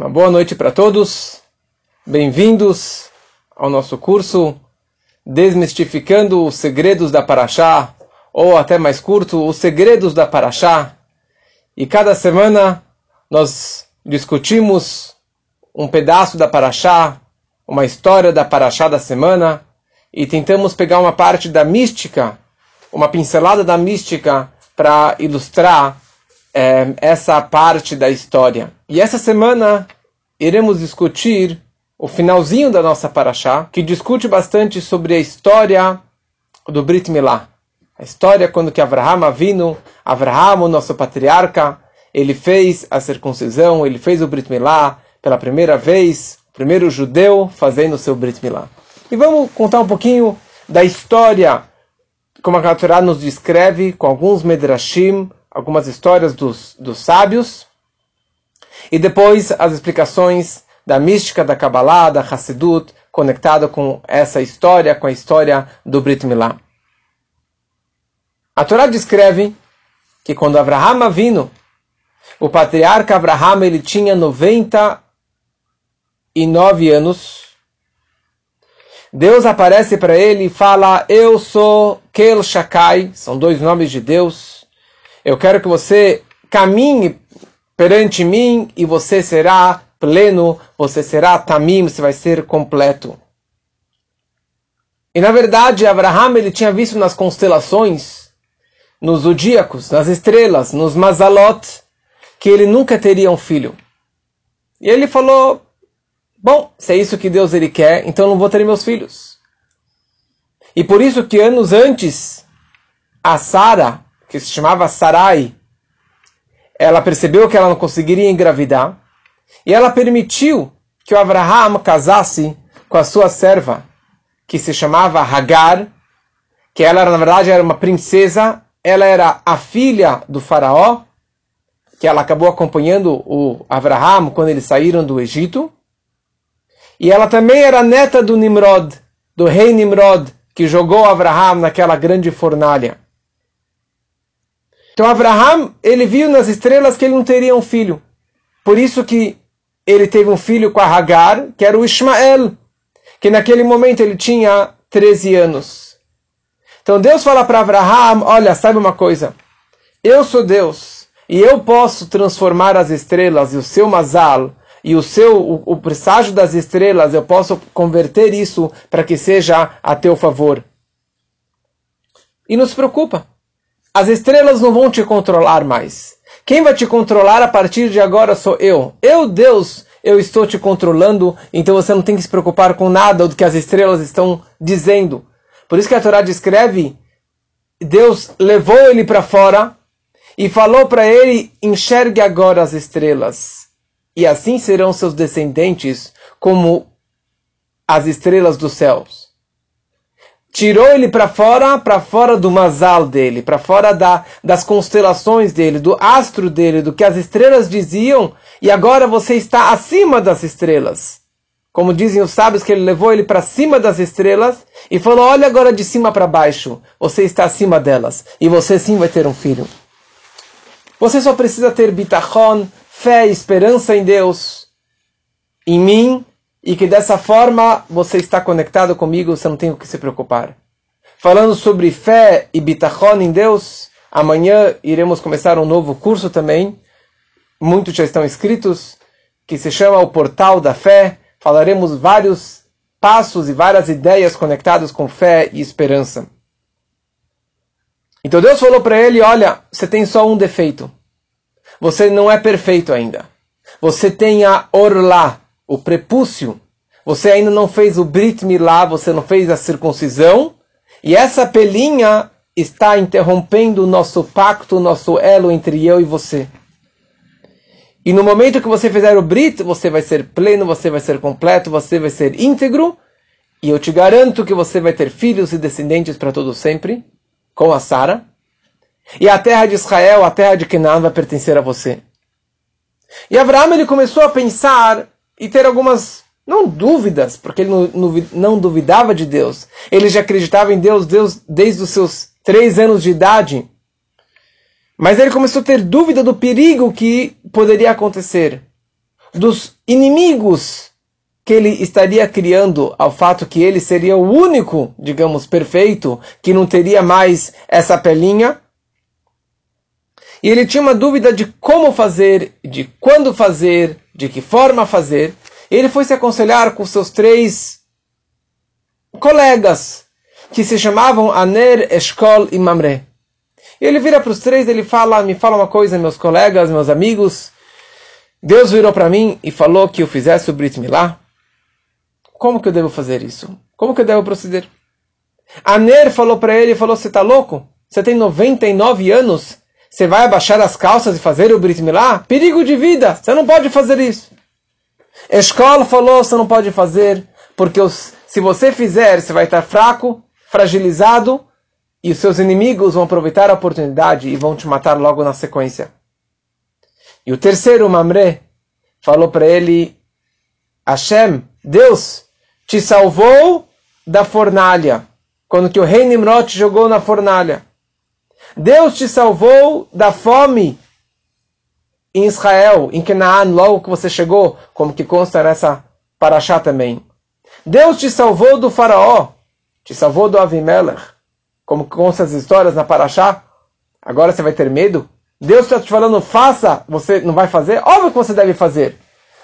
Uma boa noite para todos. Bem-vindos ao nosso curso Desmistificando os segredos da Paraxá, ou até mais curto, os segredos da Paraxá. E cada semana nós discutimos um pedaço da Paraxá, uma história da Paraxá da semana, e tentamos pegar uma parte da mística, uma pincelada da mística para ilustrar é, essa parte da história. E essa semana iremos discutir o finalzinho da nossa paraxá, que discute bastante sobre a história do Brit Milá. A história quando que Avraham Avinu, Avraham, o nosso patriarca, ele fez a circuncisão, ele fez o Brit Milá pela primeira vez, o primeiro judeu fazendo o seu Brit Milá. E vamos contar um pouquinho da história, como a Torá nos descreve, com alguns medrashim, algumas histórias dos, dos sábios, e depois as explicações da mística da Kabbalah, da Hassidut, conectada com essa história, com a história do Brit Milá. A Torá descreve que quando Abraham vino, o patriarca Abraham ele tinha 99 anos. Deus aparece para ele e fala: Eu sou Kel Shakai, são dois nomes de Deus. Eu quero que você caminhe perante mim e você será pleno, você será tamim, você vai ser completo. E na verdade, Abraham ele tinha visto nas constelações, nos zodíacos, nas estrelas, nos mazalot, que ele nunca teria um filho. E ele falou: Bom, se é isso que Deus ele quer, então não vou ter meus filhos. E por isso que anos antes, a Sara, que se chamava Sarai, ela percebeu que ela não conseguiria engravidar e ela permitiu que o Abraham casasse com a sua serva, que se chamava Hagar, que ela na verdade era uma princesa, ela era a filha do faraó, que ela acabou acompanhando o Abraham quando eles saíram do Egito. E ela também era neta do Nimrod, do rei Nimrod, que jogou Abraham naquela grande fornalha. Então Abraham, ele viu nas estrelas que ele não teria um filho. Por isso que ele teve um filho com a Hagar, que era o Ismael, que naquele momento ele tinha 13 anos. Então Deus fala para Abraham, olha, sabe uma coisa? Eu sou Deus, e eu posso transformar as estrelas e o seu mazal, e o seu o, o presságio das estrelas, eu posso converter isso para que seja a teu favor. E não se preocupa. As estrelas não vão te controlar mais. Quem vai te controlar a partir de agora sou eu. Eu, Deus, eu estou te controlando, então você não tem que se preocupar com nada do que as estrelas estão dizendo. Por isso que a Torá descreve: Deus levou ele para fora e falou para ele: enxergue agora as estrelas. E assim serão seus descendentes como as estrelas dos céus tirou ele para fora, para fora do mazal dele, para fora da, das constelações dele, do astro dele, do que as estrelas diziam, e agora você está acima das estrelas. Como dizem os sábios que ele levou ele para cima das estrelas e falou: "Olha agora de cima para baixo, você está acima delas e você sim vai ter um filho." Você só precisa ter bitachon, fé esperança em Deus, em mim e que dessa forma você está conectado comigo, você não tem o que se preocupar. Falando sobre fé e bitachon em Deus, amanhã iremos começar um novo curso também. Muitos já estão inscritos, que se chama o Portal da Fé. Falaremos vários passos e várias ideias conectadas com fé e esperança. Então Deus falou para ele: Olha, você tem só um defeito. Você não é perfeito ainda. Você tem a orlá, o prepúcio. Você ainda não fez o Brit Milá, você não fez a circuncisão. E essa pelinha está interrompendo o nosso pacto, o nosso elo entre eu e você. E no momento que você fizer o Brit, você vai ser pleno, você vai ser completo, você vai ser íntegro. E eu te garanto que você vai ter filhos e descendentes para todo sempre, com a Sara. E a terra de Israel, a terra de Canaã vai pertencer a você. E Abraão ele começou a pensar e ter algumas, não dúvidas, porque ele não, não duvidava de Deus. Ele já acreditava em Deus, Deus desde os seus três anos de idade. Mas ele começou a ter dúvida do perigo que poderia acontecer. dos inimigos que ele estaria criando ao fato que ele seria o único, digamos, perfeito, que não teria mais essa pelinha. E ele tinha uma dúvida de como fazer, de quando fazer, de que forma fazer. Ele foi se aconselhar com seus três colegas, que se chamavam Aner, Eshkol e Mamre. E ele vira para os três, ele fala, me fala uma coisa, meus colegas, meus amigos. Deus virou para mim e falou que eu fizesse o Brit Milá. Como que eu devo fazer isso? Como que eu devo proceder? Aner falou para ele, falou, você está louco? Você tem 99 anos? Você vai abaixar as calças e fazer o Brit Milá? Perigo de vida! Você não pode fazer isso. Escola falou, você não pode fazer, porque os, se você fizer, você vai estar fraco, fragilizado, e os seus inimigos vão aproveitar a oportunidade e vão te matar logo na sequência. E o terceiro, Mamre, falou para ele: Hashem, Deus, te salvou da fornalha, quando que o rei Nimrod te jogou na fornalha. Deus te salvou da fome em Israel, em Canaã, logo que você chegou, como que consta nessa paraxá também. Deus te salvou do faraó, te salvou do Avimelech, como consta as histórias na paraxá. Agora você vai ter medo? Deus está te falando, faça, você não vai fazer? Óbvio que você deve fazer.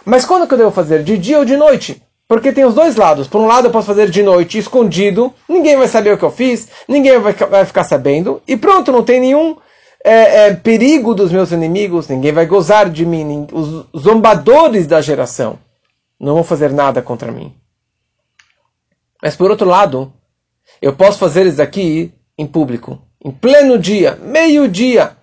Mas quando que eu devo fazer? De dia ou de noite? Porque tem os dois lados. Por um lado, eu posso fazer de noite, escondido, ninguém vai saber o que eu fiz, ninguém vai, vai ficar sabendo, e pronto, não tem nenhum é, é, perigo dos meus inimigos, ninguém vai gozar de mim, os zombadores da geração não vão fazer nada contra mim. Mas por outro lado, eu posso fazer isso aqui em público, em pleno dia, meio-dia.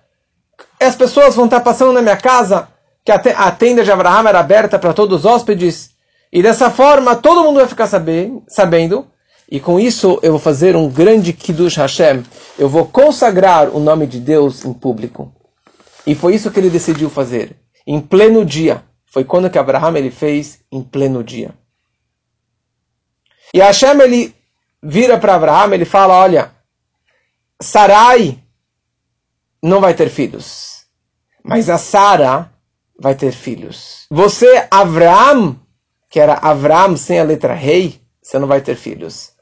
As pessoas vão estar passando na minha casa, que a tenda de Abraão era aberta para todos os hóspedes, e dessa forma todo mundo vai ficar sabendo, e com isso eu vou fazer um grande Kiddush Hashem. Eu vou consagrar o nome de Deus em público. E foi isso que ele decidiu fazer, em pleno dia. Foi quando que Abraão ele fez em pleno dia. E Hashem ele vira para Abraão, ele fala, olha, Sarai não vai ter filhos, mas a Sara vai ter filhos. Você, Abraão, que era Avram sem a letra rei, você não vai ter filhos.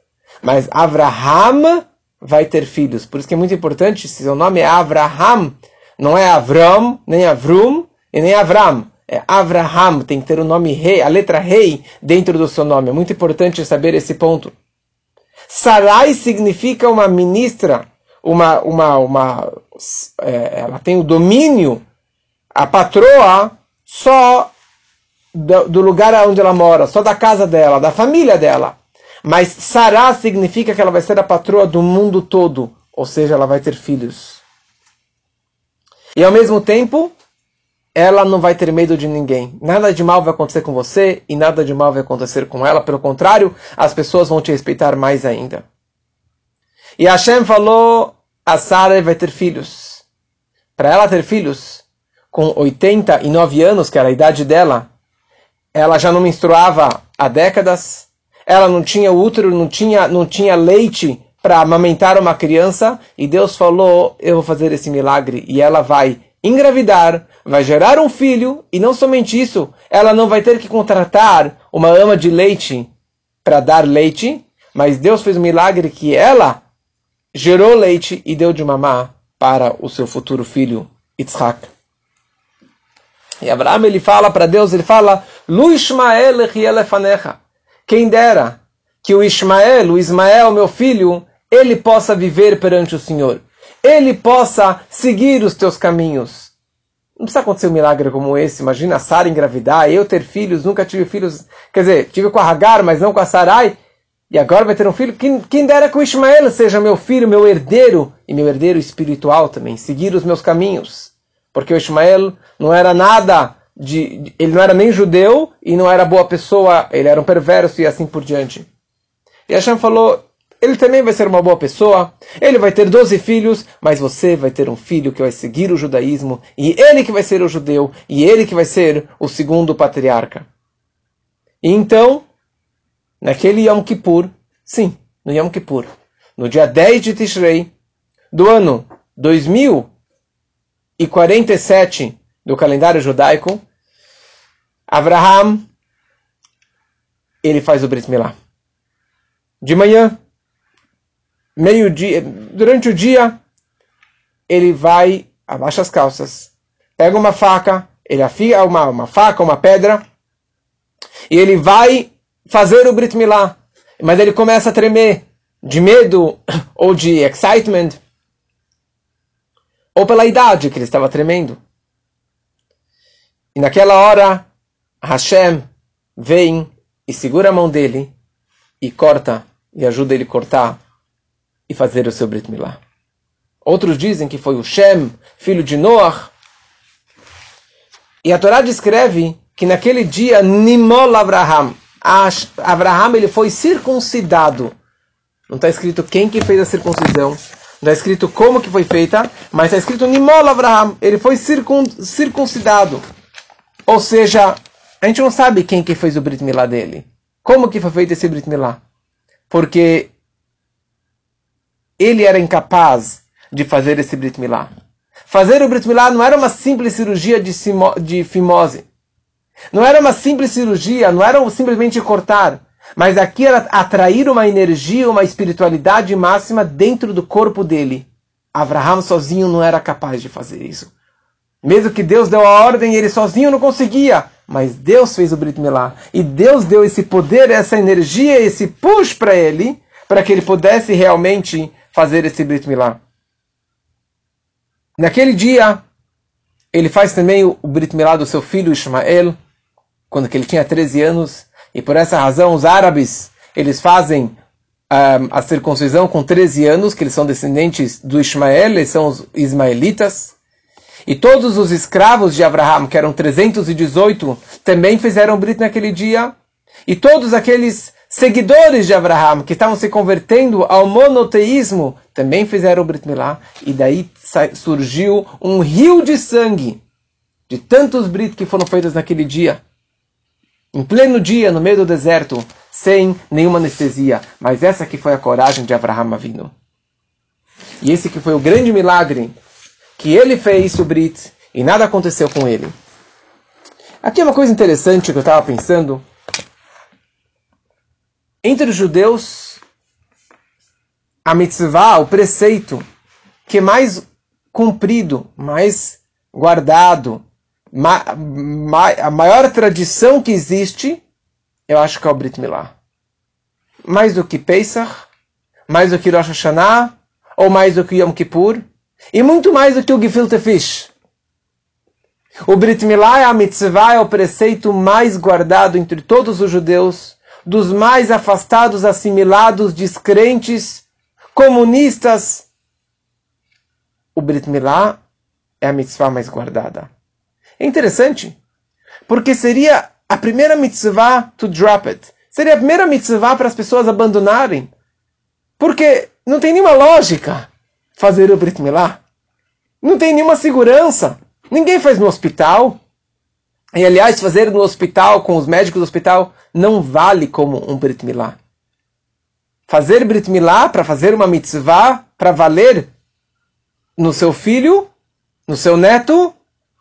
Mas Avraham vai ter filhos. Por isso que é muito importante, se seu nome é Avraham, não é Avram, nem Avrum e nem Avram. É Avraham, tem que ter o nome rei, a letra rei dentro do seu nome. É muito importante saber esse ponto. Sarai significa uma ministra, uma, uma, uma, é, ela tem o domínio, a patroa só do, do lugar onde ela mora, só da casa dela, da família dela. Mas Sará significa que ela vai ser a patroa do mundo todo, ou seja, ela vai ter filhos. E ao mesmo tempo, ela não vai ter medo de ninguém. Nada de mal vai acontecer com você e nada de mal vai acontecer com ela. Pelo contrário, as pessoas vão te respeitar mais ainda. E Hashem falou: a Sara vai ter filhos. Para ela ter filhos, com 89 anos, que era a idade dela, ela já não menstruava há décadas, ela não tinha útero, não tinha, não tinha leite para amamentar uma criança, e Deus falou: Eu vou fazer esse milagre, e ela vai engravidar, vai gerar um filho, e não somente isso, ela não vai ter que contratar uma ama de leite para dar leite, mas Deus fez um milagre que ela gerou leite e deu de mamar para o seu futuro filho, Yitzhak. E Abraão ele fala para Deus, ele fala, Lu Ishmael Quem dera que o Ismael, o Ismael, meu filho, ele possa viver perante o Senhor. Ele possa seguir os teus caminhos. Não precisa acontecer um milagre como esse. Imagina a Sara engravidar, eu ter filhos, nunca tive filhos. Quer dizer, tive com a Hagar, mas não com a Sarai. E agora vai ter um filho. Quem, quem dera que o Ismael seja meu filho, meu herdeiro, e meu herdeiro espiritual também. Seguir os meus caminhos. Porque o Ismael não era nada de, ele não era nem judeu e não era boa pessoa, ele era um perverso e assim por diante. E Hashem falou, ele também vai ser uma boa pessoa, ele vai ter 12 filhos, mas você vai ter um filho que vai seguir o judaísmo, e ele que vai ser o judeu, e ele que vai ser o segundo patriarca. E então, naquele Yom Kippur, sim, no Yom Kippur, no dia 10 de Tishrei, do ano 2047 do calendário judaico, Abraham, ele faz o Brit Milá. De manhã, meio-dia, durante o dia, ele vai, abaixa as calças, pega uma faca, ele afia uma, uma faca, uma pedra, e ele vai fazer o Brit Milá. Mas ele começa a tremer de medo ou de excitement, ou pela idade que ele estava tremendo. E naquela hora, Hashem vem e segura a mão dele e corta e ajuda ele a cortar e fazer o seu Brit Milá. Outros dizem que foi o Shem, filho de Noah. E a Torá descreve que naquele dia Nimol Abraham, Abraham ele foi circuncidado. Não está escrito quem que fez a circuncisão, não está escrito como que foi feita, mas está escrito Nimol Abraham, ele foi circun, circuncidado. Ou seja, a gente não sabe quem que fez o Brit Milá dele. Como que foi feito esse Brit Milá? Porque ele era incapaz de fazer esse Brit Milá. Fazer o Brit Milá não era uma simples cirurgia de, de fimose. Não era uma simples cirurgia, não era simplesmente cortar. Mas aqui era atrair uma energia, uma espiritualidade máxima dentro do corpo dele. Abraham sozinho não era capaz de fazer isso. Mesmo que Deus deu a ordem, ele sozinho não conseguia. Mas Deus fez o Brit Milá. E Deus deu esse poder, essa energia, esse push para ele, para que ele pudesse realmente fazer esse Brit Milá. Naquele dia, ele faz também o Brit Milá do seu filho Ismael, quando ele tinha 13 anos, e por essa razão os árabes, eles fazem um, a circuncisão com 13 anos, que eles são descendentes do Ismael, eles são os ismaelitas. E todos os escravos de Abraham, que eram 318, também fizeram Brit naquele dia. E todos aqueles seguidores de Abraham, que estavam se convertendo ao monoteísmo, também fizeram Brit Milá. E daí surgiu um rio de sangue de tantos Brit que foram feitos naquele dia em pleno dia, no meio do deserto, sem nenhuma anestesia. Mas essa que foi a coragem de Abraham vindo. E esse que foi o grande milagre que ele fez o Brit e nada aconteceu com ele. Aqui é uma coisa interessante que eu estava pensando. Entre os judeus, a mitzvah, o preceito que é mais cumprido, mais guardado, ma, ma, a maior tradição que existe, eu acho que é o Brit Milá. Mais do que Pesach, mais do que Rosh Hashanah, ou mais do que Yom Kippur, e muito mais do que o Gefilte Fish. O Brit Milá é a mitzvah, é o preceito mais guardado entre todos os judeus, dos mais afastados, assimilados, descrentes, comunistas. O Brit Milá é a mitzvah mais guardada. É interessante, porque seria a primeira mitzvah to drop it. Seria a primeira mitzvah para as pessoas abandonarem. Porque não tem nenhuma lógica fazer o Brit Milá. Não tem nenhuma segurança. Ninguém faz no hospital. E aliás, fazer no hospital com os médicos do hospital não vale como um Brit Milá. Fazer Brit Milá para fazer uma mitzvah para valer no seu filho, no seu neto,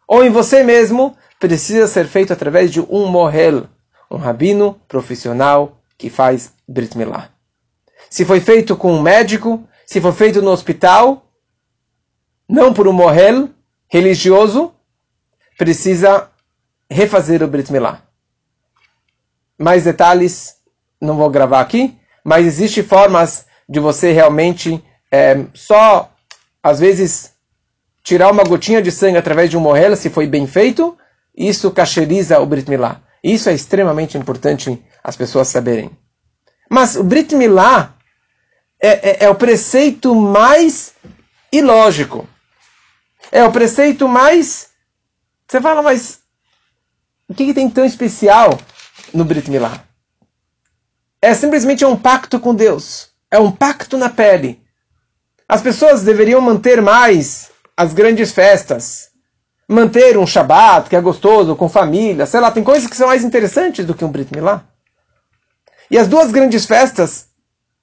ou em você mesmo, precisa ser feito através de um mohel, um rabino profissional que faz Brit Milá. Se foi feito com um médico, se foi feito no hospital, não por um mohel religioso, precisa refazer o Brit Milá. Mais detalhes não vou gravar aqui, mas existem formas de você realmente é, só, às vezes, tirar uma gotinha de sangue através de um mohel, se foi bem feito, isso cacheriza o Brit Milá. Isso é extremamente importante as pessoas saberem. Mas o Brit Milá é, é, é o preceito mais ilógico. É o preceito mais. Você fala, mas o que, que tem tão especial no Brit Milá? É simplesmente um pacto com Deus. É um pacto na pele. As pessoas deveriam manter mais as grandes festas, manter um Shabat que é gostoso, com família, sei lá, tem coisas que são mais interessantes do que um Brit Milá. E as duas grandes festas,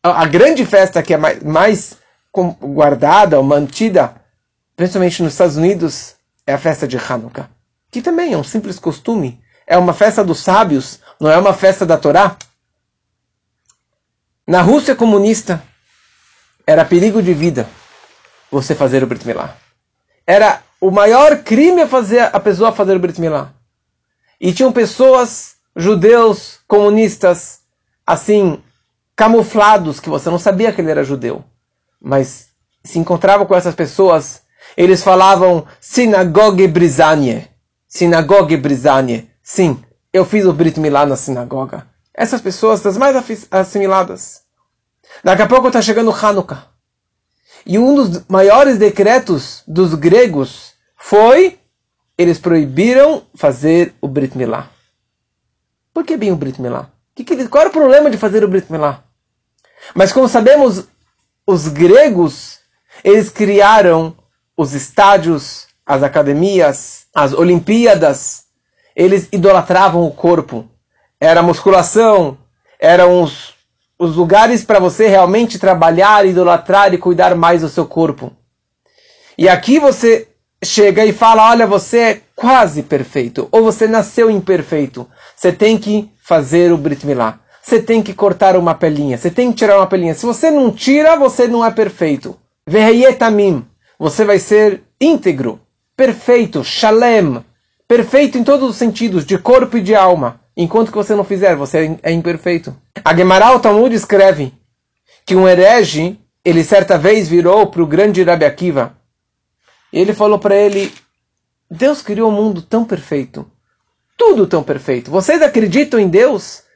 a, grande festa que é mais, mais guardada ou mantida, principalmente nos Estados Unidos, é a festa de Hanukkah, que também é um simples costume, é uma festa dos sábios, não é uma festa da Torá? Na Rússia comunista, era perigo de vida você fazer o Brit Milá. Era o maior crime a fazer a pessoa fazer o Brit Milá. E tinham pessoas, judeus, comunistas, assim, camuflados, que você não sabia que ele era judeu. Mas se encontrava com essas pessoas, eles falavam sinagogue brisanie. Sinagogue brisanie. Sim, eu fiz o Brit Milá na sinagoga. Essas pessoas, das mais assimiladas. Daqui a pouco está chegando Hanukkah. E um dos maiores decretos dos gregos foi eles proibiram fazer o Brit Milá. Por que bem o Brit Milá? Que que, qual era o problema de fazer o Brit Milá? Mas como sabemos, os gregos, eles criaram os estádios, as academias, as Olimpíadas. Eles idolatravam o corpo. Era musculação, eram os os lugares para você realmente trabalhar, idolatrar e cuidar mais do seu corpo. E aqui você chega e fala: olha, você é quase perfeito, ou você nasceu imperfeito. Você tem que fazer o Brit Milá. Você tem que cortar uma pelinha, você tem que tirar uma pelinha. Se você não tira, você não é perfeito. Veheyetamim. Você vai ser íntegro, perfeito, shalem, perfeito em todos os sentidos, de corpo e de alma. Enquanto que você não fizer, você é imperfeito. A Gemara Talmud escreve que um herege, ele certa vez virou para o grande Rabi Akiva. E ele falou para ele, Deus criou um mundo tão perfeito. Tudo tão perfeito. Vocês acreditam em Deus?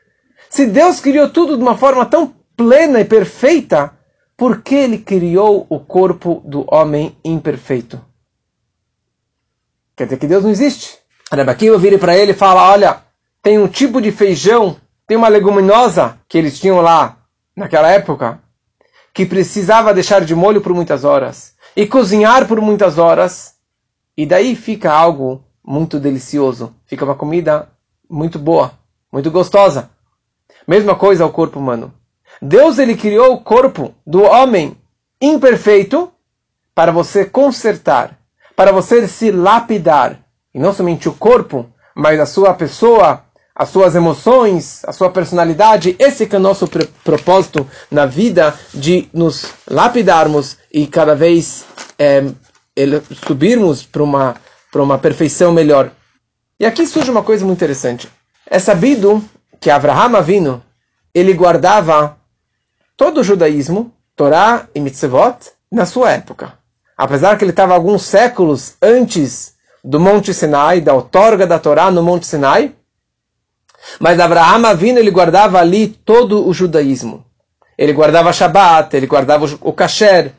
Se Deus criou tudo de uma forma tão plena e perfeita, por que ele criou o corpo do homem imperfeito? Quer dizer que Deus não existe. Rabi Akiva vira para ele e fala, olha, tem um tipo de feijão, tem uma leguminosa que eles tinham lá naquela época, que precisava deixar de molho por muitas horas e cozinhar por muitas horas, e daí fica algo muito delicioso, fica uma comida muito boa, muito gostosa. Mesma coisa ao corpo humano. Deus ele criou o corpo do homem imperfeito para você consertar, para você se lapidar, e não somente o corpo, mas a sua pessoa, as suas emoções, a sua personalidade. Esse é o nosso propósito na vida de nos lapidarmos e cada vez é, subirmos para uma, uma perfeição melhor. E aqui surge uma coisa muito interessante. É sabido que Abraham Avino ele guardava todo o judaísmo, Torá e Mitzvot, na sua época. Apesar que ele estava alguns séculos antes do Monte Sinai, da outorga da Torá no Monte Sinai, mas Abraham Avino ele guardava ali todo o judaísmo. Ele guardava Shabat, ele guardava o kasher.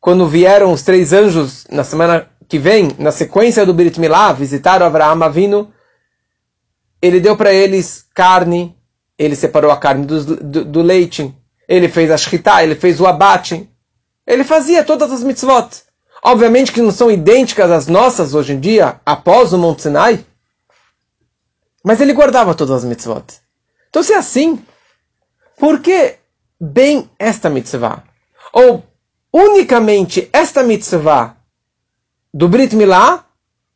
Quando vieram os três anjos na semana que vem, na sequência do Brit Milá, visitaram Abraham Avino, ele deu para eles carne, ele separou a carne do, do, do, leite, ele fez a shkita, ele fez o abate, ele fazia todas as mitzvot. Obviamente que não são idênticas às nossas hoje em dia, após o Monte Sinai, mas ele guardava todas as mitzvot. Então, se é assim, por que bem esta mitzvah? Ou unicamente esta mitzvah do Brit Milá,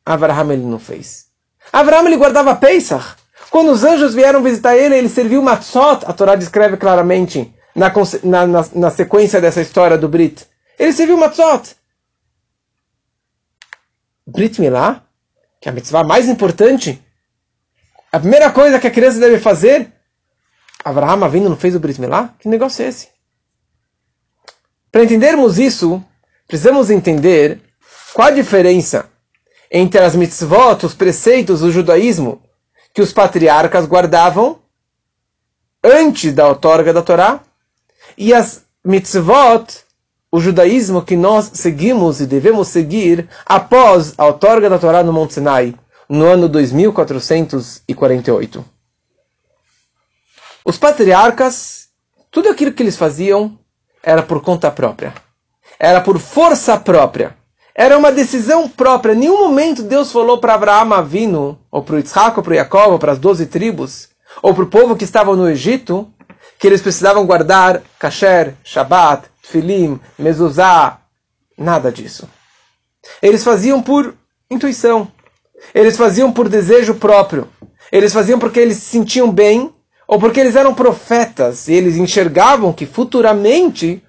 Abraham ele não fez. Abraham ele guardava Pesach. Quando os anjos vieram visitar ele, ele serviu matzot. A Torá descreve claramente na, na, na, sequência dessa história do Brit. Ele serviu matzot. Brit Milá, que é a mitzvah mais importante, a primeira coisa que a criança deve fazer, Abraham vindo não fez o Brit Milá? Que negócio é esse? Para entendermos isso, precisamos entender qual a diferença entre as mitzvot, os preceitos do judaísmo que os patriarcas guardavam antes da outorga da Torá e as mitzvot, o judaísmo que nós seguimos e devemos seguir após a outorga da Torá no Monte Sinai, no ano 2448. Os patriarcas, tudo aquilo que eles faziam era por conta própria. Era por força própria. Era uma decisão própria. Em nenhum momento Deus falou para Abraão Avino, ou para Isaac, ou para Jacob, ou para as doze tribos, ou para o povo que estava no Egito, que eles precisavam guardar kasher, shabat, filim, mezuzá, nada disso. Eles faziam por intuição. Eles faziam por desejo próprio. eles faziam porque eles se sentiam bem, ou porque eles eram profetas e eles enxergavam que futuramente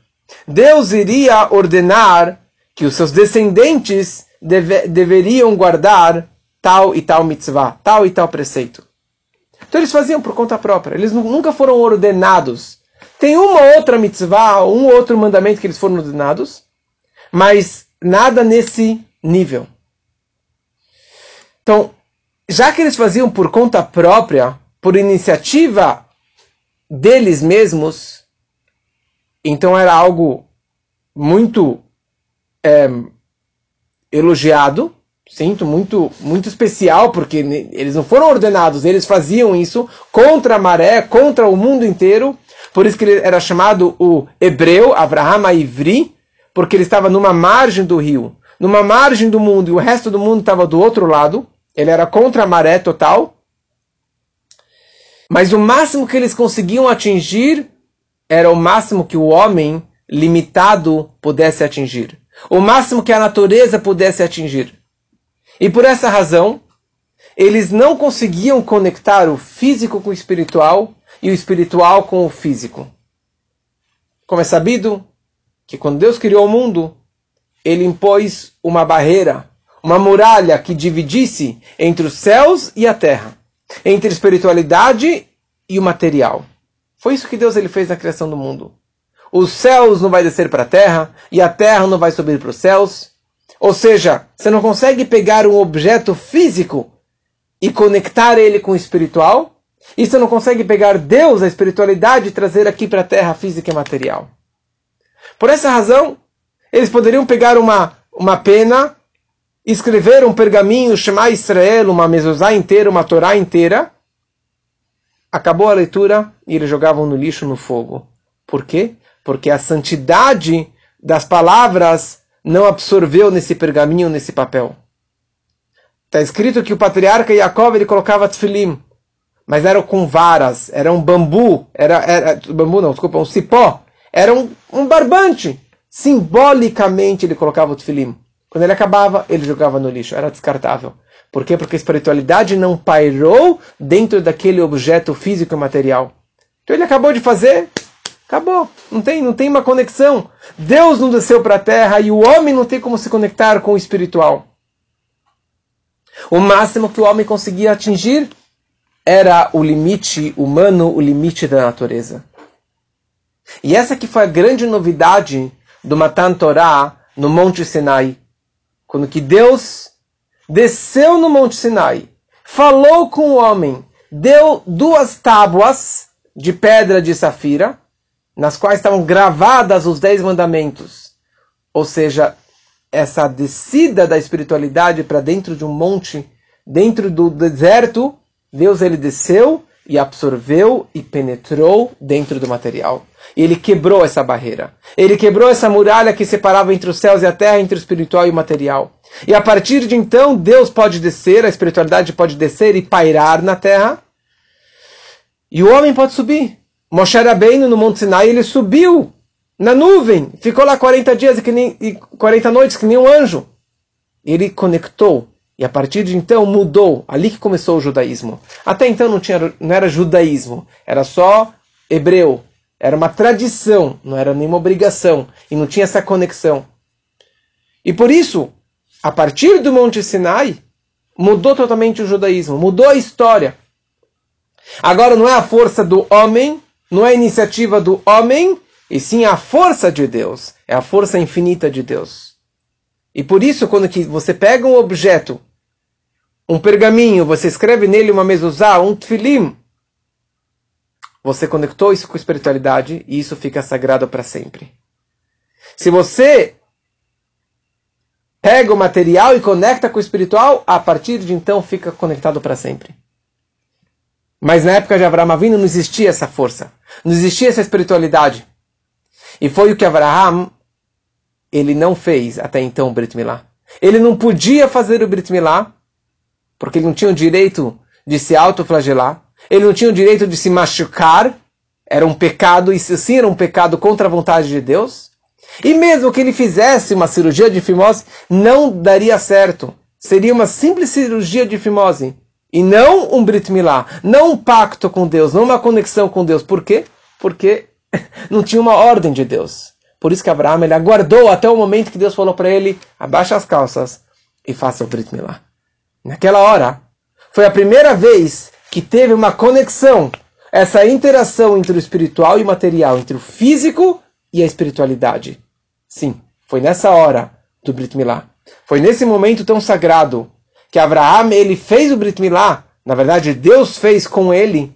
Deus iria ordenar que os seus descendentes deve, deveriam guardar tal e tal mitzvah, tal e tal preceito. Então eles faziam por conta própria, eles nunca foram ordenados. Tem uma outra mitzvah, um outro mandamento que eles foram ordenados, mas nada nesse nível. Então, já que eles faziam por conta própria, por iniciativa deles mesmos, então era algo muito é, elogiado, sinto muito muito especial porque eles não foram ordenados, eles faziam isso contra a maré, contra o mundo inteiro. Por isso que ele era chamado o hebreu, Abraham Ivri, porque ele estava numa margem do rio, numa margem do mundo e o resto do mundo estava do outro lado. Ele era contra a maré total. Mas o máximo que eles conseguiam atingir era o máximo que o homem limitado pudesse atingir. O máximo que a natureza pudesse atingir. E por essa razão, eles não conseguiam conectar o físico com o espiritual e o espiritual com o físico. Como é sabido que quando Deus criou o mundo, ele impôs uma barreira uma muralha que dividisse entre os céus e a terra, entre a espiritualidade e o material. Foi isso que Deus ele fez na criação do mundo. Os céus não vai descer para a terra e a terra não vai subir para os céus. Ou seja, você não consegue pegar um objeto físico e conectar ele com o espiritual. E você não consegue pegar Deus, a espiritualidade, e trazer aqui para a terra física e material. Por essa razão, eles poderiam pegar uma, uma pena escrever um pergaminho, Shema Israel, uma mezuzá inteira, uma Torá inteira. Acabou a leitura e eles jogavam no lixo, no fogo. Por quê? Porque a santidade das palavras não absorveu nesse pergaminho, nesse papel. Está escrito que o patriarca Jacob ele colocava tefilim, mas eram com varas, era um bambu, era, era bambu não, desculpa, um cipó, era um, um barbante. Simbolicamente ele colocava o tefilim. Quando ele acabava, ele jogava no lixo, era descartável. Por quê? Porque a espiritualidade não pairou dentro daquele objeto físico e material. Então ele acabou de fazer, acabou. Não tem, não tem uma conexão. Deus não desceu para a terra e o homem não tem como se conectar com o espiritual. O máximo que o homem conseguia atingir era o limite humano, o limite da natureza. E essa que foi a grande novidade do Matan Torah no Monte Sinai. Quando que Deus desceu no Monte Sinai, falou com o homem, deu duas tábuas de pedra de safira, nas quais estavam gravadas os dez mandamentos. Ou seja, essa descida da espiritualidade para dentro de um monte, dentro do deserto, Deus ele desceu e absorveu e penetrou dentro do material. E ele quebrou essa barreira. Ele quebrou essa muralha que separava entre os céus e a terra, entre o espiritual e o material. E a partir de então, Deus pode descer, a espiritualidade pode descer e pairar na terra. E o homem pode subir. Moshe Rabbeinu no Monte Sinai, ele subiu na nuvem, ficou lá 40 dias e, que nem, e 40 noites, que nem um anjo. Ele conectou. E a partir de então mudou. Ali que começou o judaísmo. Até então não, tinha, não era judaísmo, era só hebreu, era uma tradição, não era nenhuma obrigação. E não tinha essa conexão. E por isso, a partir do Monte Sinai, mudou totalmente o judaísmo, mudou a história. Agora não é a força do homem, não é iniciativa do homem, e sim a força de Deus, é a força infinita de Deus. E por isso, quando que você pega um objeto, um pergaminho, você escreve nele uma mezuzá, um tfilim, você conectou isso com a espiritualidade e isso fica sagrado para sempre. Se você pega o material e conecta com o espiritual, a partir de então fica conectado para sempre. Mas na época de Abraão Avinu não existia essa força, não existia essa espiritualidade. E foi o que Abraham ele não fez até então o Brit Milá. Ele não podia fazer o Brit Milá porque ele não tinha o direito de se autoflagelar ele não tinha o direito de se machucar, era um pecado, e sim era um pecado contra a vontade de Deus. E mesmo que ele fizesse uma cirurgia de fimose, não daria certo. Seria uma simples cirurgia de fimose. E não um Brit Milá, não um pacto com Deus, não uma conexão com Deus. Por quê? Porque não tinha uma ordem de Deus. Por isso que Abraão ele aguardou até o momento que Deus falou para ele: abaixa as calças e faça o Brit Milá. Naquela hora, foi a primeira vez que teve uma conexão, essa interação entre o espiritual e o material, entre o físico e a espiritualidade. Sim, foi nessa hora do Brit Milá. Foi nesse momento tão sagrado que Abraão ele fez o Brit Milá. Na verdade, Deus fez com ele.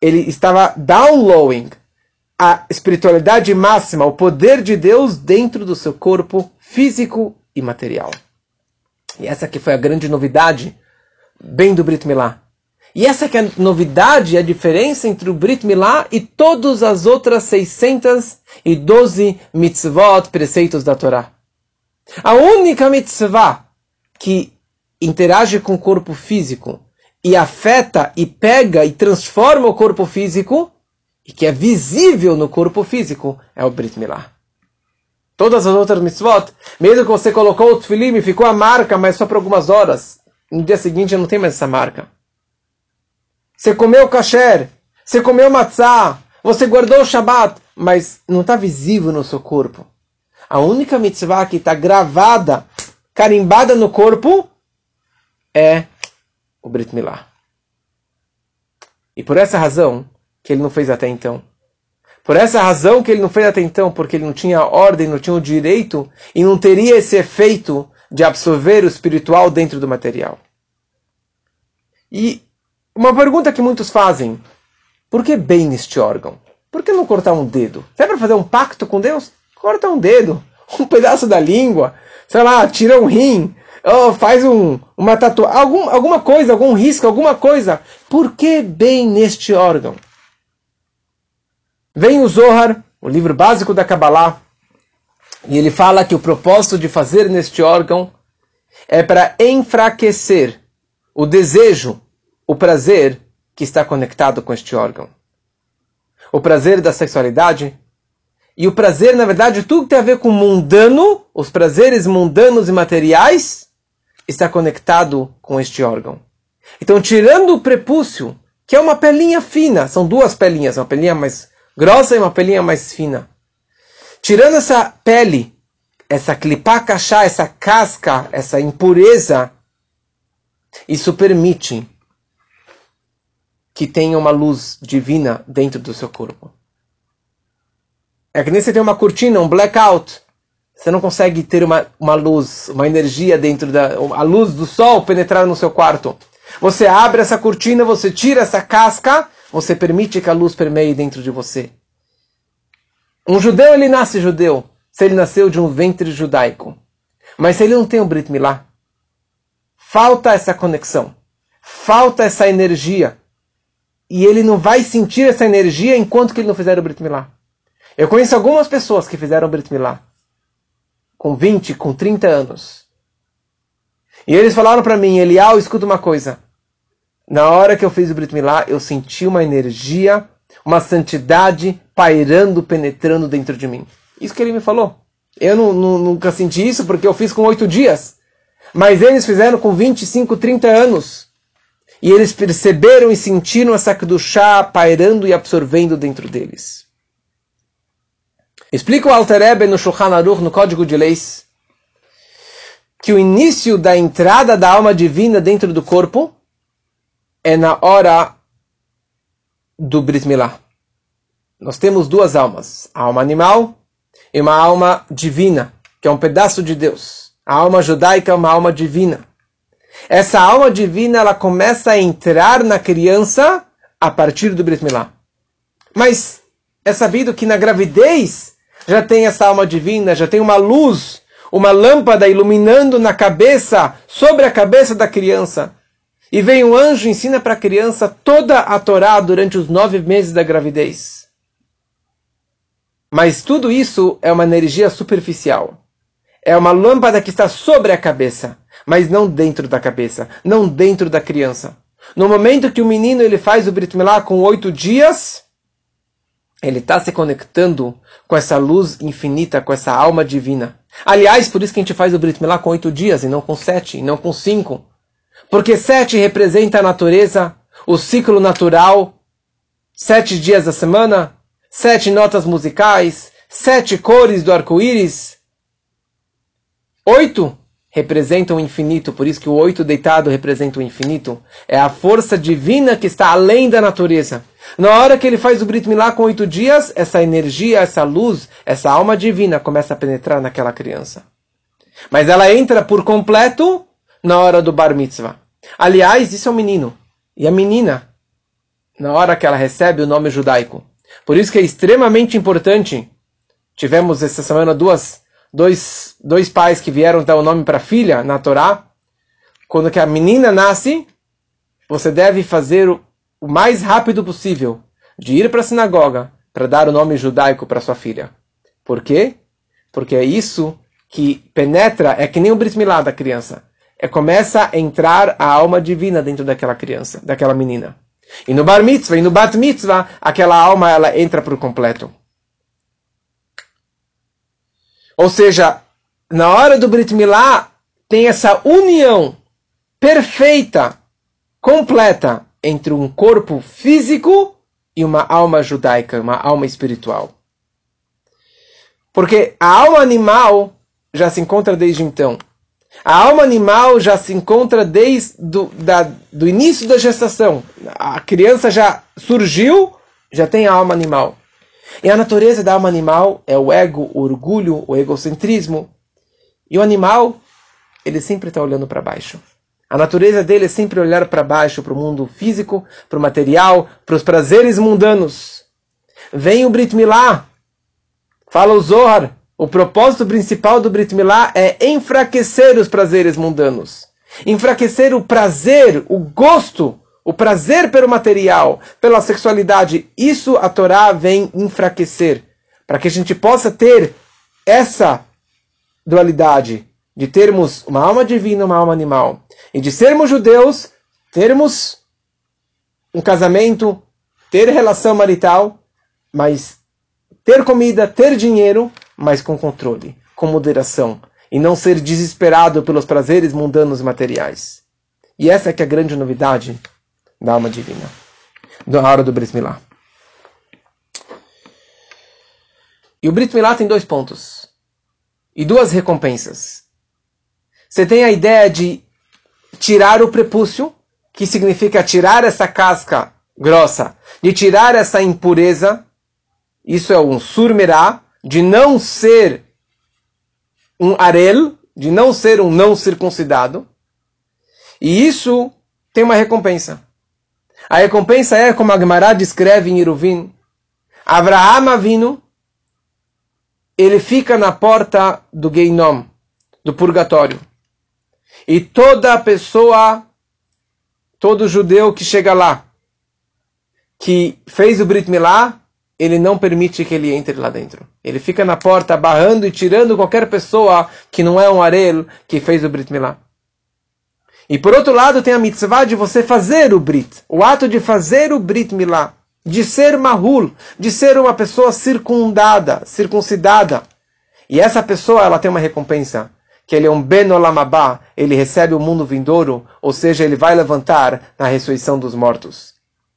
Ele estava downloading a espiritualidade máxima, o poder de Deus dentro do seu corpo físico e material. E essa que foi a grande novidade bem do Brit Milá. E essa que é a novidade, a diferença entre o Brit Milá e todas as outras 612 mitzvot, preceitos da Torá. A única mitzvah que interage com o corpo físico e afeta e pega e transforma o corpo físico e que é visível no corpo físico é o Brit Milá. Todas as outras mitzvot, mesmo que você colocou o tefilim e ficou a marca, mas só por algumas horas, no dia seguinte não tem mais essa marca. Você comeu kasher, você comeu matzah, você guardou o Shabat, mas não está visível no seu corpo. A única mitzvah que está gravada, carimbada no corpo, é o Brit Milá. E por essa razão, que ele não fez até então. Por essa razão que ele não fez até então, porque ele não tinha ordem, não tinha o direito e não teria esse efeito de absorver o espiritual dentro do material. E uma pergunta que muitos fazem: por que bem neste órgão? Por que não cortar um dedo? Se é para fazer um pacto com Deus, corta um dedo, um pedaço da língua, sei lá, tira um rim, oh, faz um, uma tatuagem, algum, alguma coisa, algum risco, alguma coisa. Por que bem neste órgão? Vem o Zohar, o livro básico da Kabbalah, e ele fala que o propósito de fazer neste órgão é para enfraquecer o desejo, o prazer que está conectado com este órgão. O prazer da sexualidade e o prazer, na verdade, tudo que tem a ver com mundano, os prazeres mundanos e materiais, está conectado com este órgão. Então, tirando o prepúcio, que é uma pelinha fina, são duas pelinhas, uma pelinha mais grossa e uma pelinha mais fina. Tirando essa pele, essa clipá cachá, essa casca, essa impureza, isso permite que tenha uma luz divina dentro do seu corpo. É que nem você tem uma cortina, um blackout. Você não consegue ter uma, uma luz, uma energia dentro da. a luz do sol penetrar no seu quarto. Você abre essa cortina, você tira essa casca, você permite que a luz permeie dentro de você. Um judeu, ele nasce judeu, se ele nasceu de um ventre judaico. Mas se ele não tem o Brit Milá, falta essa conexão, falta essa energia. E ele não vai sentir essa energia enquanto que ele não fizer o Brit Milá. Eu conheço algumas pessoas que fizeram o Brit Milá com 20, com 30 anos. E eles falaram para mim, Elial, escuta uma coisa. Na hora que eu fiz o Brit Milá, eu senti uma energia, uma santidade pairando, penetrando dentro de mim. Isso que ele me falou. Eu não, não, nunca senti isso porque eu fiz com oito dias. Mas eles fizeram com 25, 30 anos. E eles perceberam e sentiram essa chá pairando e absorvendo dentro deles. Explica o Alter Ebe no Shulchan Aruch, no Código de Leis, que o início da entrada da alma divina dentro do corpo é na hora do Brit Milá. Nós temos duas almas, a alma animal e uma alma divina, que é um pedaço de Deus. A alma judaica é uma alma divina. Essa alma divina ela começa a entrar na criança a partir do Brit Milá. Mas é sabido que na gravidez já tem essa alma divina, já tem uma luz, uma lâmpada iluminando na cabeça, sobre a cabeça da criança. E vem um anjo e ensina para a criança toda a Torá durante os nove meses da gravidez. Mas tudo isso é uma energia superficial. É uma lâmpada que está sobre a cabeça, mas não dentro da cabeça, não dentro da criança. No momento que o menino ele faz o Brit Milá com oito dias, ele está se conectando com essa luz infinita, com essa alma divina. Aliás, por isso que a gente faz o Brit Milá com oito dias, e não com sete, e não com cinco. Porque sete representa a natureza, o ciclo natural, sete dias da semana, sete notas musicais, sete cores do arco-íris. Oito representam o infinito, por isso que o oito deitado representa o infinito. É a força divina que está além da natureza. Na hora que ele faz o Brit Milá com oito dias, essa energia, essa luz, essa alma divina começa a penetrar naquela criança. Mas ela entra por completo na hora do Bar Mitzvah. Aliás, isso é um menino. E a menina, na hora que ela recebe o nome judaico. Por isso que é extremamente importante. Tivemos essa semana duas dois, dois pais que vieram dar o nome para a filha na Torá, quando que a menina nasce, você deve fazer o, o mais rápido possível de ir para a sinagoga para dar o nome judaico para sua filha. Por quê? Porque é isso que penetra, é que nem o brit milá da criança. É começa a entrar a alma divina dentro daquela criança, daquela menina. E no bar mitzvah e no bat mitzvah, aquela alma ela entra por completo. Ou seja, na hora do Brit Milá, tem essa união perfeita, completa, entre um corpo físico e uma alma judaica, uma alma espiritual. Porque a alma animal já se encontra desde então. A alma animal já se encontra desde do, da, do início da gestação. A criança já surgiu, já tem a alma animal. E a natureza da alma animal é o ego, o orgulho, o egocentrismo. E o animal, ele sempre está olhando para baixo. A natureza dele é sempre olhar para baixo, para o mundo físico, para o material, para os prazeres mundanos. Vem o Brit Milá, fala o Zohar, o propósito principal do Brit Milá é enfraquecer os prazeres mundanos. Enfraquecer o prazer, o gosto o prazer pelo material, pela sexualidade, isso a Torá vem enfraquecer. Para que a gente possa ter essa dualidade de termos uma alma divina uma alma animal. E de sermos judeus, termos um casamento, ter relação marital, mas ter comida, ter dinheiro, mas com controle, com moderação. E não ser desesperado pelos prazeres mundanos materiais. E essa é que é a grande novidade da alma divina, da hora do Brit Milá. E o Brit Milá tem dois pontos e duas recompensas. Você tem a ideia de tirar o prepúcio, que significa tirar essa casca grossa, de tirar essa impureza. Isso é um surmerá, de não ser um arel, de não ser um não circuncidado. E isso tem uma recompensa. A recompensa é, como a Gemara descreve em Iruvin, Avraham Avinu, ele fica na porta do Geinom, do purgatório. E toda pessoa, todo judeu que chega lá, que fez o Brit Milá, ele não permite que ele entre lá dentro. Ele fica na porta barrando e tirando qualquer pessoa que não é um arel que fez o Brit Milá. E por outro lado tem a mitzvah de você fazer o Brit, o ato de fazer o Brit Milá, de ser mahul, de ser uma pessoa circundada, circuncidada. E essa pessoa ela tem uma recompensa, que ele é um Ben Olamabá, ele recebe o mundo vindouro, ou seja, ele vai levantar na ressurreição dos mortos.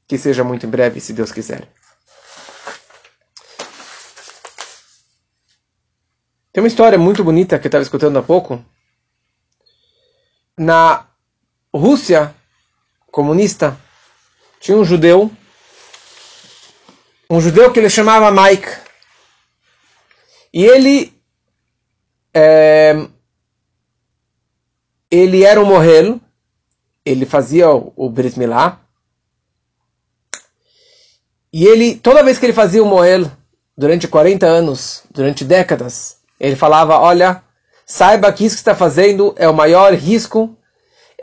Que seja muito em breve, se Deus quiser. Tem uma história muito bonita que eu estava escutando há pouco. Na Rússia comunista tinha um judeu, um judeu que ele chamava Mike. E ele é, ele era um morrelo, ele fazia o, o Brit Milá. E ele, toda vez que ele fazia o morrelo, durante 40 anos, durante décadas, ele falava: Olha, saiba que isso que está fazendo é o maior risco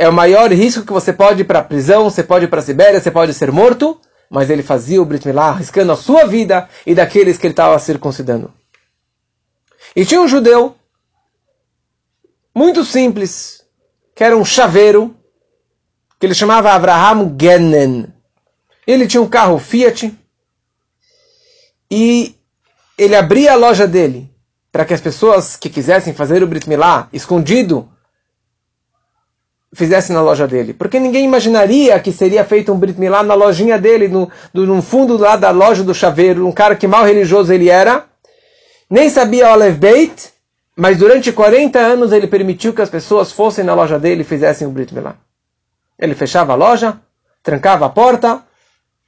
é o maior risco que você pode ir para a prisão, você pode ir para a Sibéria, você pode ser morto, mas ele fazia o Brit Milá arriscando a sua vida e daqueles que ele estava circuncidando. E tinha um judeu, muito simples, que era um chaveiro, que ele chamava Abraham Genen. Ele tinha um carro Fiat e ele abria a loja dele para que as pessoas que quisessem fazer o Brit Milá escondido fizesse na loja dele. Porque ninguém imaginaria que seria feito um Brit Milá na lojinha dele, no, no fundo lá da loja do chaveiro, um cara que mal religioso ele era, nem sabia o Alev Beit, mas durante 40 anos ele permitiu que as pessoas fossem na loja dele e fizessem o Brit Milá. Ele fechava a loja, trancava a porta,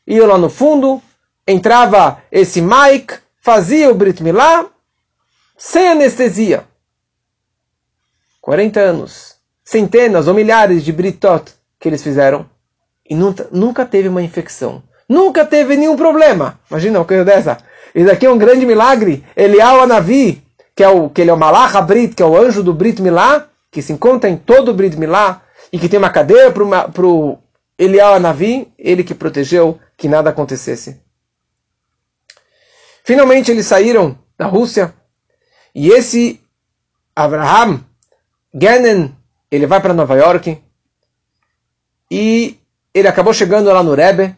ia lá no fundo, entrava esse Mike, fazia o Brit Milá, sem anestesia. 40 anos centenas ou milhares de britot que eles fizeram e nunca, nunca teve uma infecção. Nunca teve nenhum problema. Imagina uma coisa dessa. Isso aqui é um grande milagre. Elial Anavi, que é o que ele é o Malach Brit, que é o anjo do Brit Milá, que se encontra em todo o Brit Milá e que tem uma cadeia para o Elial Anavi, ele que protegeu que nada acontecesse. Finalmente eles saíram da Rússia e esse Abraham Genen ele vai para Nova York e ele acabou chegando lá no Rebbe,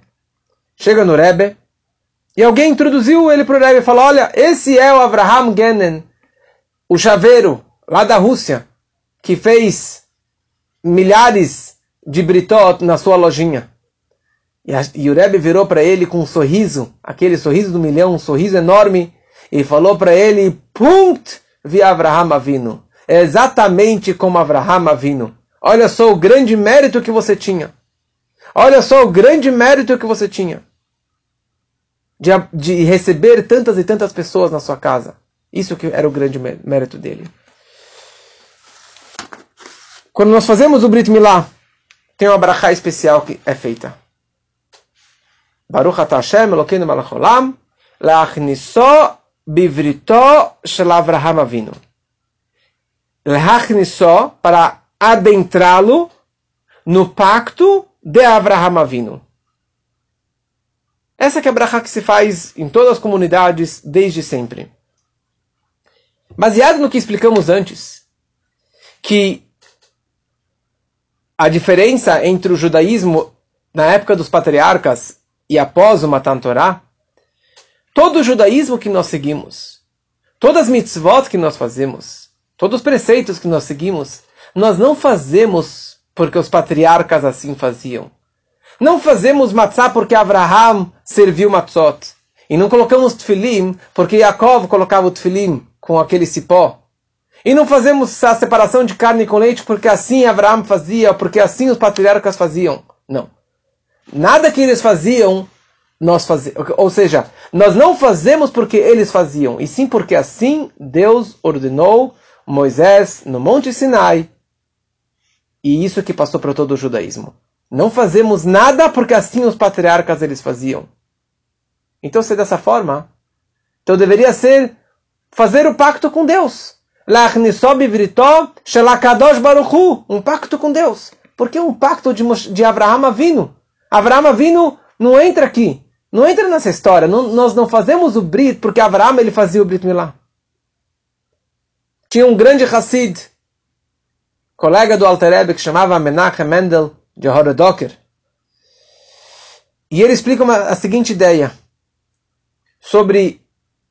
chega no Rebbe, e alguém introduziu ele para o Rebbe e falou, olha, esse é o Abraham Genen, o chaveiro lá da Rússia, que fez milhares de britot na sua lojinha. E, a, e o Rebbe virou para ele com um sorriso, aquele sorriso do milhão, um sorriso enorme, e falou para ele, Punkt vi Abraham Avinu. É exatamente como Abraham Avino. Olha só o grande mérito que você tinha. Olha só o grande mérito que você tinha. De, de receber tantas e tantas pessoas na sua casa. Isso que era o grande mérito dele. Quando nós fazemos o Brit Milá, tem uma brachá especial que é feita. Baruch Hashem Elokeinu melech olam la'achniso bivrito shel Avraham Avinu só para adentrá-lo no pacto de Abraham Avinu. Essa que é a bracha que se faz em todas as comunidades desde sempre. Baseado no que explicamos antes, que a diferença entre o judaísmo na época dos patriarcas e após o Matan Torah, todo o judaísmo que nós seguimos, todas as mitzvot que nós fazemos, Todos os preceitos que nós seguimos, nós não fazemos porque os patriarcas assim faziam. Não fazemos matzah porque Abraham serviu matzot. E não colocamos tefilim porque Yaakov colocava o tefilim com aquele cipó. E não fazemos a separação de carne com leite porque assim Abraham fazia, porque assim os patriarcas faziam. Não. Nada que eles faziam, nós fazemos. Ou seja, nós não fazemos porque eles faziam, e sim porque assim Deus ordenou Moisés no Monte Sinai. E isso que passou para todo o judaísmo. Não fazemos nada porque assim os patriarcas eles faziam. Então, se é dessa forma, então deveria ser fazer o pacto com Deus. Um pacto com Deus. Porque um pacto de, de Abraham Avino. Abraham Avino não entra aqui. Não entra nessa história. Não, nós não fazemos o Brit porque Abraham ele fazia o Brit Milá. Tinha um grande Hassid, colega do Alter Rebbe, que chamava Menachem Mendel de Horodoker. E ele explica uma, a seguinte ideia sobre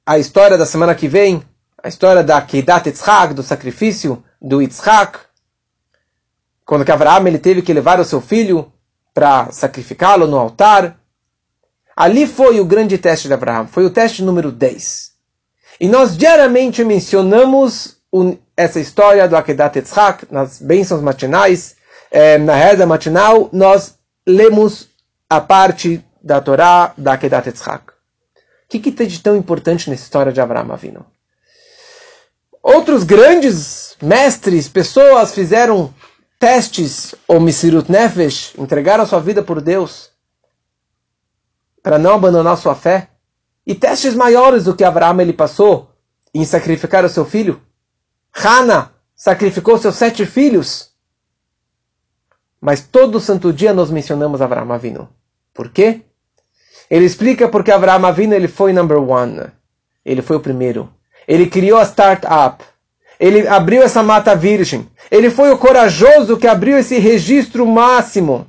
a história da semana que vem, a história da Keidat Yitzhak, do sacrifício do Yitzhak, quando que Avraham ele teve que levar o seu filho para sacrificá-lo no altar. Ali foi o grande teste de Abraão, foi o teste número 10. E nós diariamente mencionamos essa história do Akedat Yitzhak, nas bênçãos matinais, é, na reza matinal, nós lemos a parte da Torá da Akedat Yitzhak. O que, que tem de tão importante nessa história de Abraão Avino? Outros grandes mestres, pessoas fizeram testes, ou Misirut Nefesh, entregaram sua vida por Deus, para não abandonar sua fé, e testes maiores do que Abraão ele passou em sacrificar o seu filho. Hana sacrificou seus sete filhos. Mas todo santo dia nós mencionamos Avraham Avinu. Por quê? Ele explica porque Avraham Avinu ele foi number one. Ele foi o primeiro. Ele criou a startup. Ele abriu essa mata virgem. Ele foi o corajoso que abriu esse registro máximo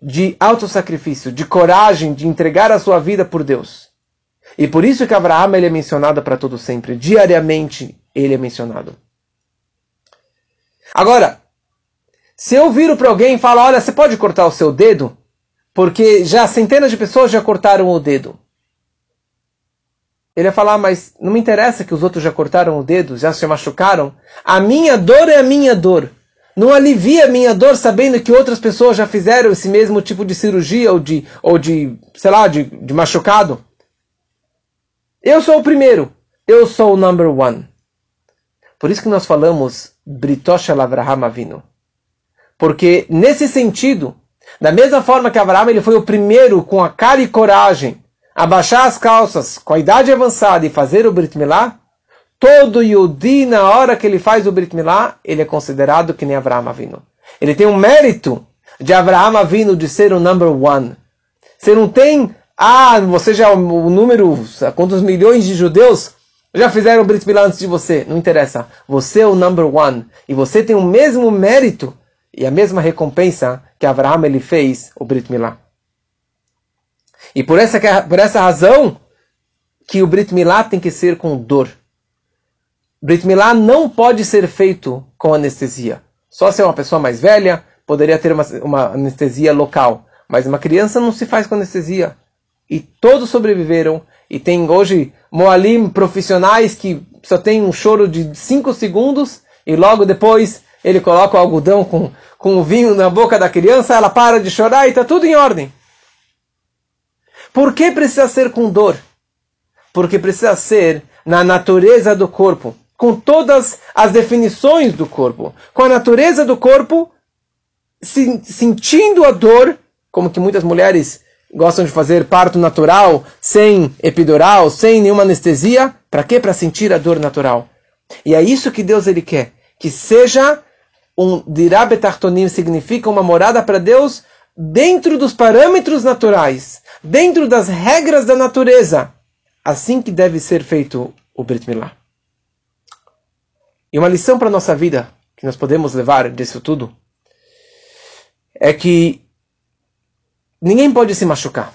de autossacrifício, de coragem, de entregar a sua vida por Deus. E por isso que Abraão ele é mencionado para todo sempre, diariamente ele é mencionado. Agora, Se eu viro para alguém e falo, olha, você pode cortar o seu dedo? Porque já centenas de pessoas já cortaram o dedo. Ele ia falar, mas não me interessa que os outros já cortaram o dedo, já se machucaram. A minha dor é a minha dor. Não alivia a minha dor sabendo que outras pessoas já fizeram esse mesmo tipo de cirurgia ou de, ou de sei lá, de, de machucado. Eu sou o primeiro. Eu sou o number one. Por isso que nós falamos Britosh Avraham Avinu. Porque nesse sentido, da mesma forma que Abraão ele foi o primeiro com a cara e coragem a baixar as calças com a idade avançada e fazer o Brit Milá, todo Yudi, na hora que ele faz o Brit Milá, ele é considerado que nem Abraão Avinu. Ele tem um mérito de Abraão Avinu de ser o number one. Você não tem, ah, você já é o número, quantos milhões de judeus já fizeram o Brit Milá antes de você. Não interessa. Você é o number one. E você tem o mesmo mérito e a mesma recompensa que Abraão ele fez o Brit Milá. E por essa, por essa razão que o Brit Milá tem que ser com dor. Brit Milá não pode ser feito com anestesia. Só se é uma pessoa mais velha, poderia ter uma, uma anestesia local. Mas uma criança não se faz com anestesia. E todos sobreviveram. E tem hoje moalim profissionais que só tem um choro de 5 segundos e logo depois ele coloca o algodão com, com o vinho na boca da criança, ela para de chorar e está tudo em ordem. Por que precisa ser com dor? Porque precisa ser na natureza do corpo, com todas as definições do corpo, com a natureza do corpo, sentindo a dor, como que muitas mulheres gostam de fazer parto natural, sem epidural, sem nenhuma anestesia, para quê? Para sentir a dor natural. E é isso que Deus ele quer, que seja um dirabetartonim significa uma morada para Deus dentro dos parâmetros naturais, dentro das regras da natureza. Assim que deve ser feito o Brit Milá. E uma lição para nossa vida que nós podemos levar disso tudo é que ninguém pode se machucar.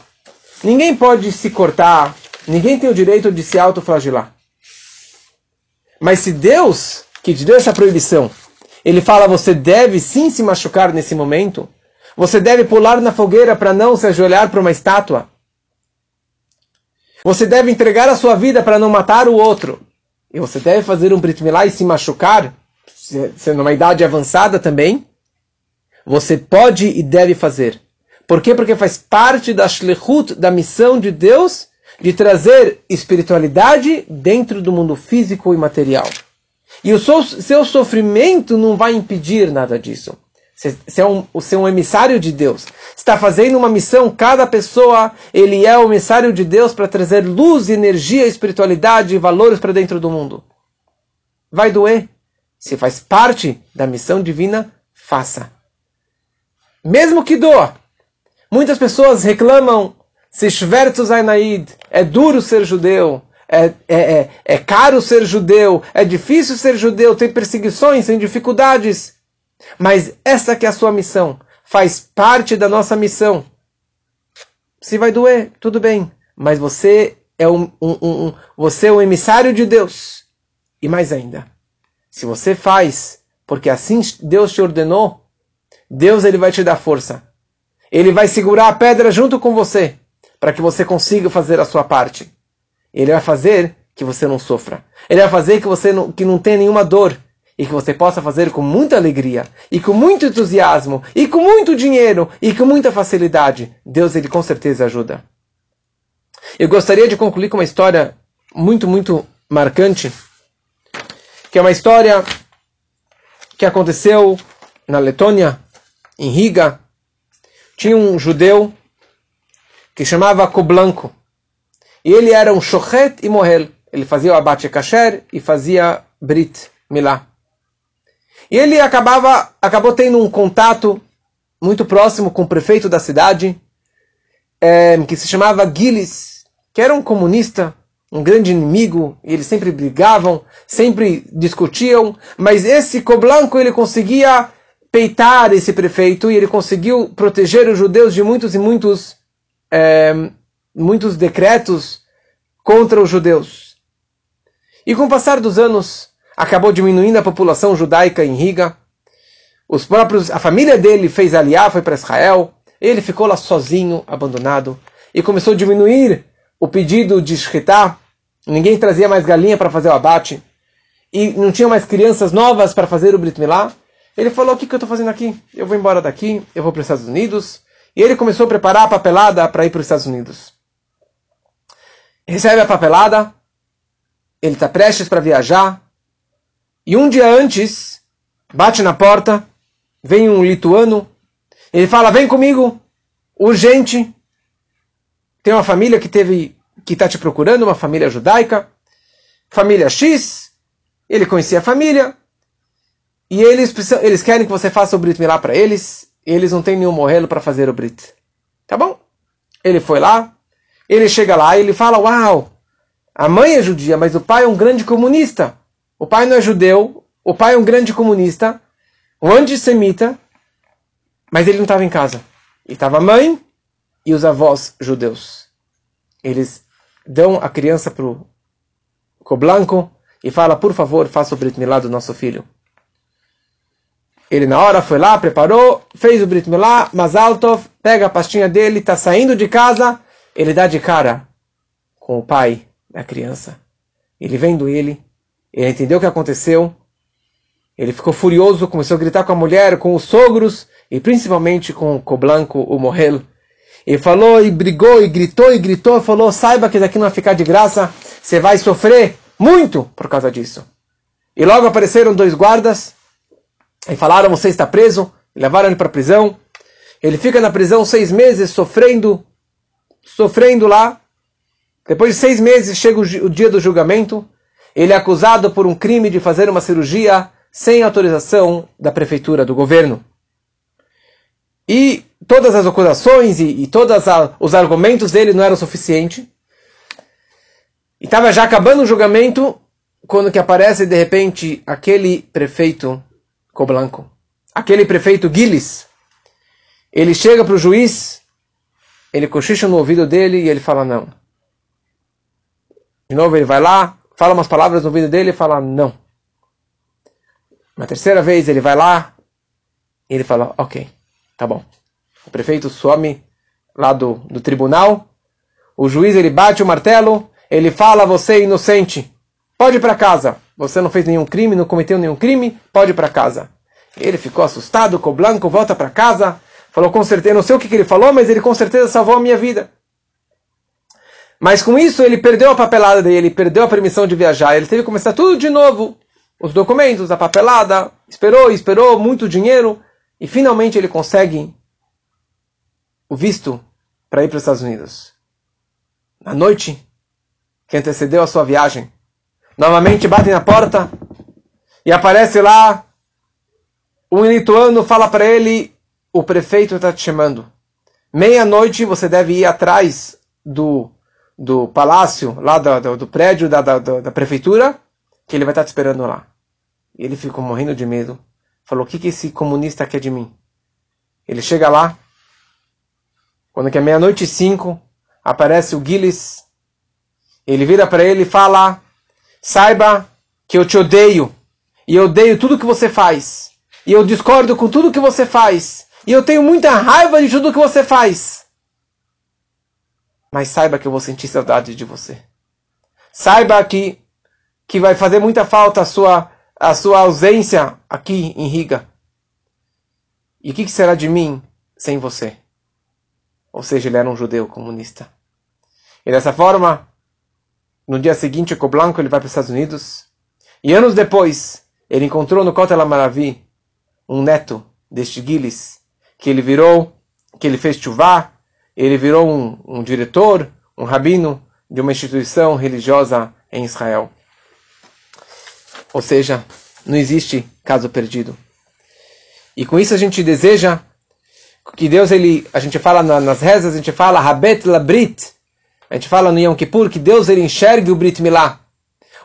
Ninguém pode se cortar. Ninguém tem o direito de se autoflagelar. Mas se Deus, que te deu essa proibição, ele fala: você deve sim se machucar nesse momento. Você deve pular na fogueira para não se ajoelhar para uma estátua. Você deve entregar a sua vida para não matar o outro. E você deve fazer um Brit Milá e se machucar, sendo uma idade avançada também. Você pode e deve fazer. Por quê? Porque faz parte da shlechut, da missão de Deus, de trazer espiritualidade dentro do mundo físico e material. E o seu, seu sofrimento não vai impedir nada disso. Você é um, você é um emissário de Deus. Está fazendo uma missão. Cada pessoa ele é o emissário de Deus para trazer luz, energia, espiritualidade e valores para dentro do mundo. Vai doer. Se faz parte da missão divina, faça. Mesmo que doa. Muitas pessoas reclamam se Shvertus Ainaid é duro ser judeu é, é, é, é caro ser judeu, é difícil ser judeu, tem perseguições, tem dificuldades. Mas essa que é a sua missão, faz parte da nossa missão. Se vai doer, tudo bem, mas você é um, um, um, você é o emissário de Deus. E mais ainda, se você faz porque assim Deus te ordenou, Deus ele vai te dar força. Ele vai segurar a pedra junto com você para que você consiga fazer a sua parte. Ele vai fazer que você não sofra. Ele vai fazer que você não, que não tenha nenhuma dor. E que você possa fazer com muita alegria, e com muito entusiasmo, e com muito dinheiro, e com muita facilidade. Deus, ele com certeza ajuda. Eu gostaria de concluir com uma história muito, muito marcante, que é uma história que aconteceu na Letônia, em Riga. Tinha um judeu que chamava Koblanko. E ele era um shochet e mohel. Ele fazia o abate kasher e fazia brit milá. E ele acabava, acabou tendo um contato muito próximo com o prefeito da cidade, é, que se chamava Gilles, que era um comunista, um grande inimigo, e eles sempre brigavam, sempre discutiam, mas esse Coblanco ele conseguia peitar esse prefeito e ele conseguiu proteger os judeus de muitos e muitos é, muitos decretos contra os judeus. E com o passar dos anos, acabou diminuindo a população judaica em Riga. os próprios, a família dele fez aliar, foi para Israel. Ele ficou lá sozinho, abandonado, e começou a diminuir o pedido de shkita. Ninguém trazia mais galinha para fazer o abate. E não tinha mais crianças novas para fazer o Brit Milá. Ele falou: O que, que eu estou fazendo aqui? Eu vou embora daqui, eu vou para os Estados Unidos. E ele começou a preparar a papelada para ir para os Estados Unidos. Recebe a papelada, ele está prestes para viajar. E um dia antes, bate na porta, vem um lituano, ele fala: Vem comigo, urgente. Tem uma família que teve que está te procurando, uma família judaica, família X. Ele conhecia a família, e eles, eles querem que você faça o Brit Milá para eles. eles não têm nenhum morrelo para fazer o Brit. Tá bom? Ele foi lá. Ele chega lá e ele fala: Uau! A mãe é judia, mas o pai é um grande comunista. O pai não é judeu. O pai é um grande comunista. Um antissemita. Mas ele não estava em casa. E estava a mãe e os avós judeus. Eles dão a criança para o e fala, por favor, faça o Brit Milá do nosso filho. Ele na hora foi lá, preparou, fez o Brit Milá, Mazaltov, pega a pastinha dele, está saindo de casa, ele dá de cara com o pai da criança. Ele vendo ele, ele entendeu o que aconteceu, ele ficou furioso, começou a gritar com a mulher, com os sogros e principalmente com o Coblanco, o Morrel. Ele falou e brigou e gritou e gritou, falou: saiba que daqui não vai ficar de graça, você vai sofrer muito por causa disso. E logo apareceram dois guardas e falaram: Você está preso. Levaram ele para a prisão. Ele fica na prisão seis meses sofrendo, sofrendo lá. Depois de seis meses chega o dia do julgamento. Ele é acusado por um crime de fazer uma cirurgia sem autorização da prefeitura, do governo. E todas as acusações e, e todos os argumentos dele não eram suficientes. E estava já acabando o julgamento quando que aparece de repente aquele prefeito Coblanco. Aquele prefeito Guilis, ele chega para o juiz, ele cochicha no ouvido dele e ele fala não. De novo ele vai lá, fala umas palavras no ouvido dele e fala não. Uma terceira vez ele vai lá e ele fala ok, tá bom. O prefeito some lá do, do tribunal, o juiz ele bate o martelo, ele fala você é inocente, pode ir para casa. Você não fez nenhum crime, não cometeu nenhum crime, pode ir para casa. Ele ficou assustado, com o Blanco, volta para casa. Falou com certeza, não sei o que, que ele falou, mas ele com certeza salvou a minha vida. Mas com isso ele perdeu a papelada dele, perdeu a permissão de viajar. Ele teve que começar tudo de novo. Os documentos, a papelada. Esperou, esperou, muito dinheiro. E finalmente ele consegue o visto para ir para os Estados Unidos. Na noite que antecedeu a sua viagem, Novamente batem na porta e aparece lá um lituano fala para ele: o prefeito está te chamando. Meia-noite você deve ir atrás do, do palácio, lá do, do, do prédio da, da, da, prefeitura, que ele vai estar tá te esperando lá. E ele ficou morrendo de medo. Falou: o que, que esse comunista quer de mim? Ele chega lá, quando que é meia-noite e cinco, aparece o Gilles. Ele vira para ele e fala: Saiba que eu te odeio. E eu odeio tudo que você faz. E eu discordo com tudo que você faz. E eu tenho muita raiva de tudo que você faz. Mas saiba que eu vou sentir saudade de você. Saiba que, que vai fazer muita falta a sua, a sua ausência aqui em Riga. E o que, que será de mim sem você? Ou seja, ele era um judeu comunista. E dessa forma, no dia seguinte, o Blanco ele vai para os Estados Unidos. E anos depois, ele encontrou no Kotel Amaravi um neto deste Gilles, que ele virou, que ele fez chuvá, ele virou um, um diretor, um rabino de uma instituição religiosa em Israel. Ou seja, não existe caso perdido. E com isso a gente deseja que Deus, ele, a gente fala nas rezas, a gente fala Habet Labrit, a gente fala no Yom Kippur que Deus ele enxergue o Brit Milá.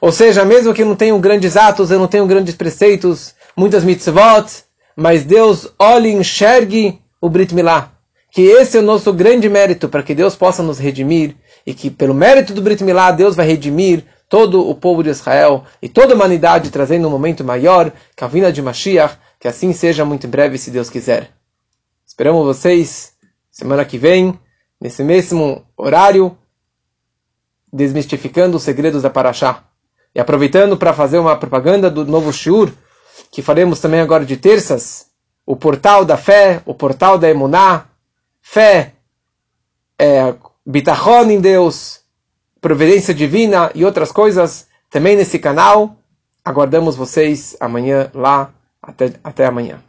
Ou seja, mesmo que eu não tenha grandes atos, eu não tenho grandes preceitos, muitas mitzvot, mas Deus olhe e enxergue o Brit Milá. Que esse é o nosso grande mérito para que Deus possa nos redimir e que pelo mérito do Brit Milá Deus vai redimir todo o povo de Israel e toda a humanidade, trazendo um momento maior, que a vinda de Mashiach, Que assim seja muito em breve, se Deus quiser. Esperamos vocês semana que vem, nesse mesmo horário, desmistificando os segredos da Paraxá. E aproveitando para fazer uma propaganda do novo Shur, que faremos também agora de terças, o portal da fé, o portal da emuná, fé, é, bitachon em Deus, providência divina e outras coisas, também nesse canal. Aguardamos vocês amanhã lá. Até, até amanhã.